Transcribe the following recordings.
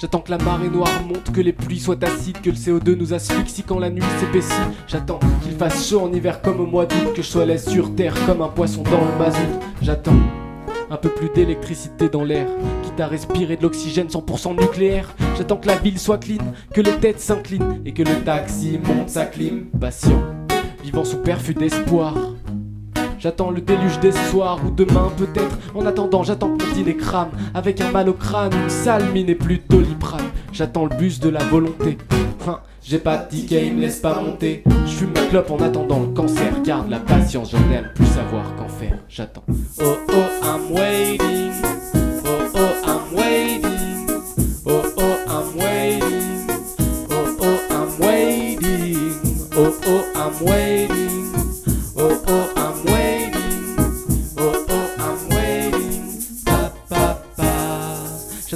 J'attends que la marée noire monte, que les pluies soient acides, que le CO2 nous asphyxie quand la nuit s'épaissit. J'attends qu'il fasse chaud en hiver comme au mois d'août, que je sois laisse sur terre comme un poisson dans le mazout. J'attends un peu plus d'électricité dans l'air, quitte à respirer de l'oxygène 100% nucléaire. J'attends que la ville soit clean, que les têtes s'inclinent et que le taxi monte sa clim. Patient, vivant sous perfus d'espoir. J'attends le déluge des soirs ou demain peut-être. En attendant, j'attends que mon dîner crame. Avec un mal au crâne, une sale mine et plus doliprane. J'attends le bus de la volonté. Enfin, j'ai pas de ticket, il me laisse pas monter. Je fume ma clope en attendant le cancer. Garde la patience, j'en aime plus savoir qu'en faire. J'attends. Oh oh, I'm waiting. Oh oh, I'm waiting. Oh oh, I'm waiting. Oh oh, I'm waiting. Oh oh, I'm waiting.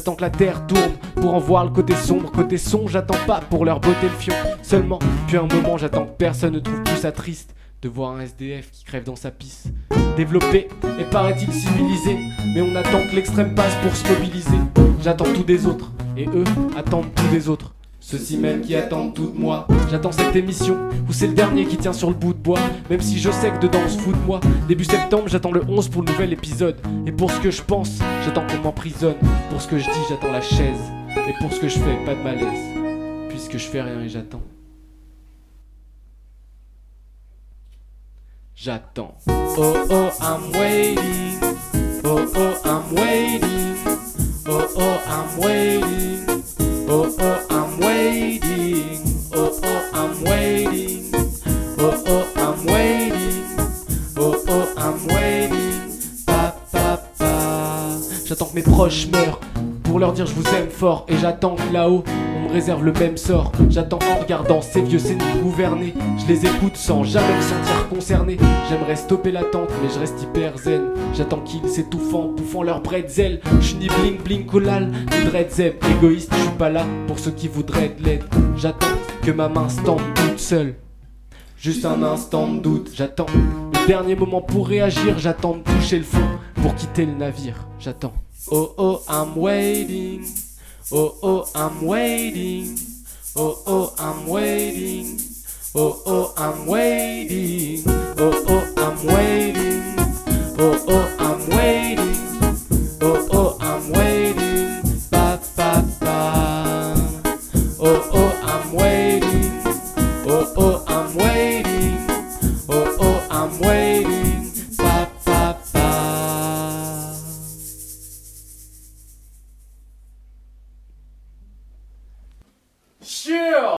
J'attends que la terre tourne pour en voir le côté sombre, côté son. J'attends pas pour leur botter le fion. Seulement, puis un moment, j'attends que personne ne trouve plus ça triste de voir un SDF qui crève dans sa pisse. Développé et paraît-il civilisé, mais on attend que l'extrême passe pour se mobiliser. J'attends tout des autres, et eux attendent tout des autres. Ceux-ci même qui attendent tout de moi. J'attends cette émission où c'est le dernier qui tient sur le bout de bois. Même si je sais que dedans on se fout de moi. Début septembre, j'attends le 11 pour le nouvel épisode. Et pour ce que je pense, j'attends qu'on m'emprisonne. Pour ce que je dis, j'attends la chaise. Et pour ce que je fais, pas de malaise. Puisque je fais rien et j'attends. J'attends. Oh oh, I'm waiting. Oh oh, I'm waiting. Oh oh, I'm waiting. J'attends que mes proches meurent pour leur dire je vous aime fort et j'attends que là-haut on me réserve le même sort. J'attends en regardant ces vieux séniles gouverner. Je les écoute sans jamais me sentir concerné. J'aimerais stopper l'attente mais je reste hyper zen. J'attends qu'ils s'étouffant, bouffant leur bretzel. Je ni bling bling collal, ni dreadzeb. Égoïste, je suis pas là pour ceux qui voudraient de l'aide. J'attends que ma main se tende toute seule. Juste un instant de doute, j'attends le dernier moment pour réagir, j'attends de toucher le fond pour quitter le navire, j'attends. Oh oh, I'm waiting. Oh oh, I'm waiting. Oh oh, I'm waiting. Oh oh, I'm waiting. Oh oh, I'm waiting. Oh oh, I'm waiting. Oh oh, I'm waiting. Pa. Oh oh, I'm waiting. Oh oh, I'm waiting. Oh oh, I'm waiting.